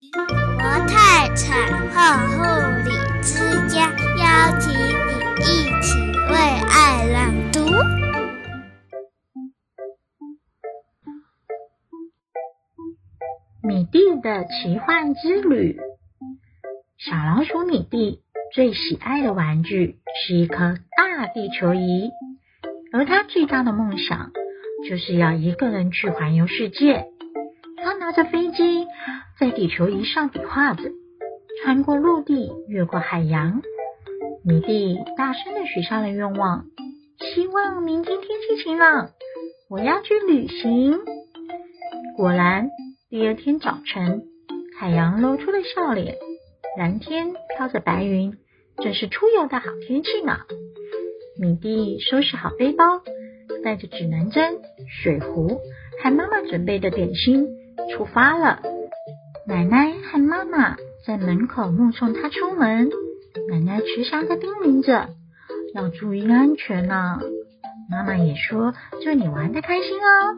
国泰产后护理之家邀请你一起为爱朗读。米蒂的奇幻之旅。小老鼠米蒂最喜爱的玩具是一颗大地球仪，而他最大的梦想就是要一个人去环游世界。他拿着飞机地球仪上比划着，穿过陆地，越过海洋。米蒂大声地许下了愿望，希望明天天气晴朗，我要去旅行。果然，第二天早晨，海洋露出了笑脸，蓝天飘着白云，正是出游的好天气呢。米蒂收拾好背包，带着指南针、水壶，还妈妈准备的点心，出发了。奶奶和妈妈在门口目送他出门。奶奶慈祥的叮咛着：“要注意安全呢。”妈妈也说：“祝你玩的开心哦。”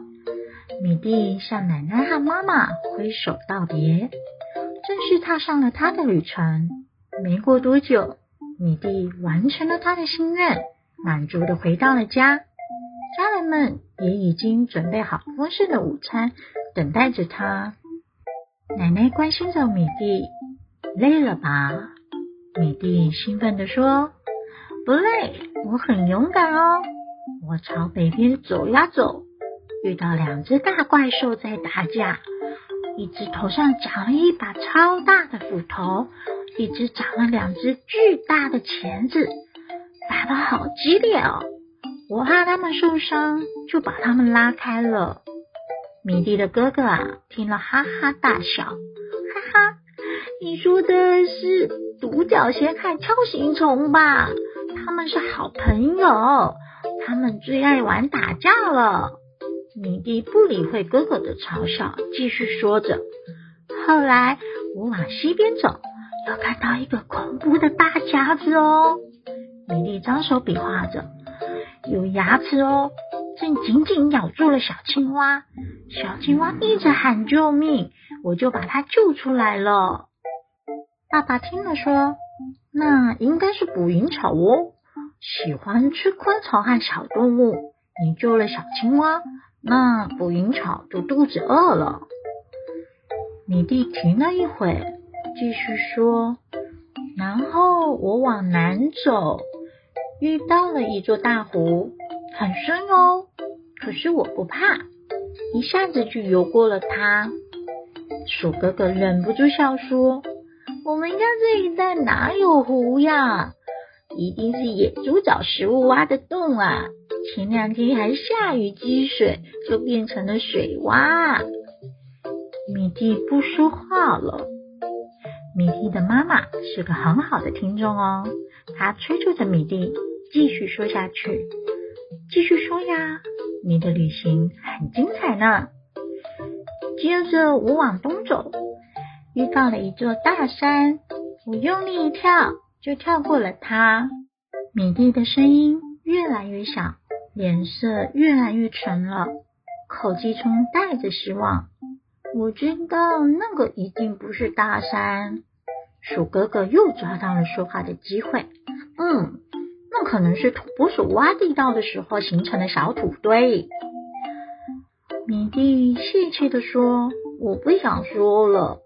米蒂向奶奶和妈妈挥手道别，正式踏上了他的旅程。没过多久，米蒂完成了他的心愿，满足的回到了家。家人们也已经准备好丰盛的午餐，等待着他。奶奶关心着米蒂：“累了吧？”米蒂兴奋地说：“不累，我很勇敢哦。我朝北边走呀走，遇到两只大怪兽在打架，一只头上长了一把超大的斧头，一只长了两只巨大的钳子，打得好激烈哦。我怕他们受伤，就把他们拉开了。”米蒂的哥哥啊，听了哈哈大笑，哈哈，你说的是？独角仙和锹形虫吧，他们是好朋友，他们最爱玩打架了。米蒂不理会哥哥的嘲笑，继续说着。后来我往西边走，又看到一个恐怖的大夹子哦。米蒂张手比划着，有牙齿哦，正紧紧咬住了小青蛙。小青蛙一直喊救命，我就把它救出来了。爸爸听了说：“那应该是捕蝇草哦，喜欢吃昆虫和小动物。你救了小青蛙，那捕蝇草就肚子饿了。”米蒂停了一会，继续说：“然后我往南走，遇到了一座大湖，很深哦，可是我不怕，一下子就游过了它。”鼠哥哥忍不住笑说。我们家这一带哪有湖呀？一定是野猪找食物挖的洞啊！前两天还下雨积水，就变成了水洼。米蒂不说话了。米蒂的妈妈是个很好的听众哦，她催促着米蒂继续说下去。继续说呀，你的旅行很精彩呢。接着我往东走。遇到了一座大山，我用力一跳，就跳过了它。米蒂的声音越来越小，脸色越来越沉了，口气中带着希望。我知道那个一定不是大山。鼠哥哥又抓到了说话的机会。可能是土拨鼠挖地道的时候形成的小土堆。米蒂泄气地说：“我不想说了。”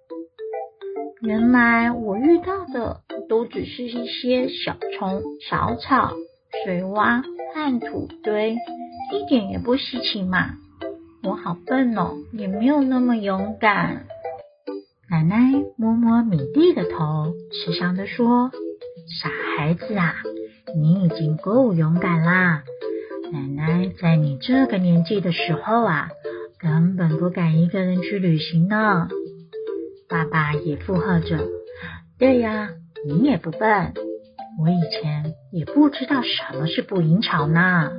原来我遇到的都只是一些小虫、小草、水洼和土堆，一点也不稀奇嘛。我好笨哦，也没有那么勇敢。奶奶摸摸米蒂的头，慈祥地说：“傻孩子啊，你已经够勇敢啦。奶奶在你这个年纪的时候啊，根本不敢一个人去旅行呢。”爸爸也附和着：“对呀，你也不笨。我以前也不知道什么是捕蝇草呢。”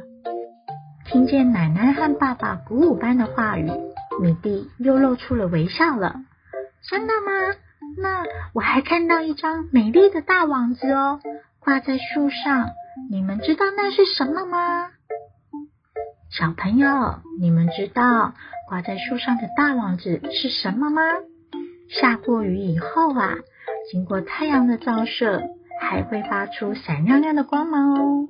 听见奶奶和爸爸鼓舞般的话语，米蒂又露出了微笑了。真的吗？那我还看到一张美丽的大网子哦，挂在树上。你们知道那是什么吗？小朋友，你们知道挂在树上的大网子是什么吗？下过雨以后啊，经过太阳的照射，还会发出闪亮亮的光芒哦。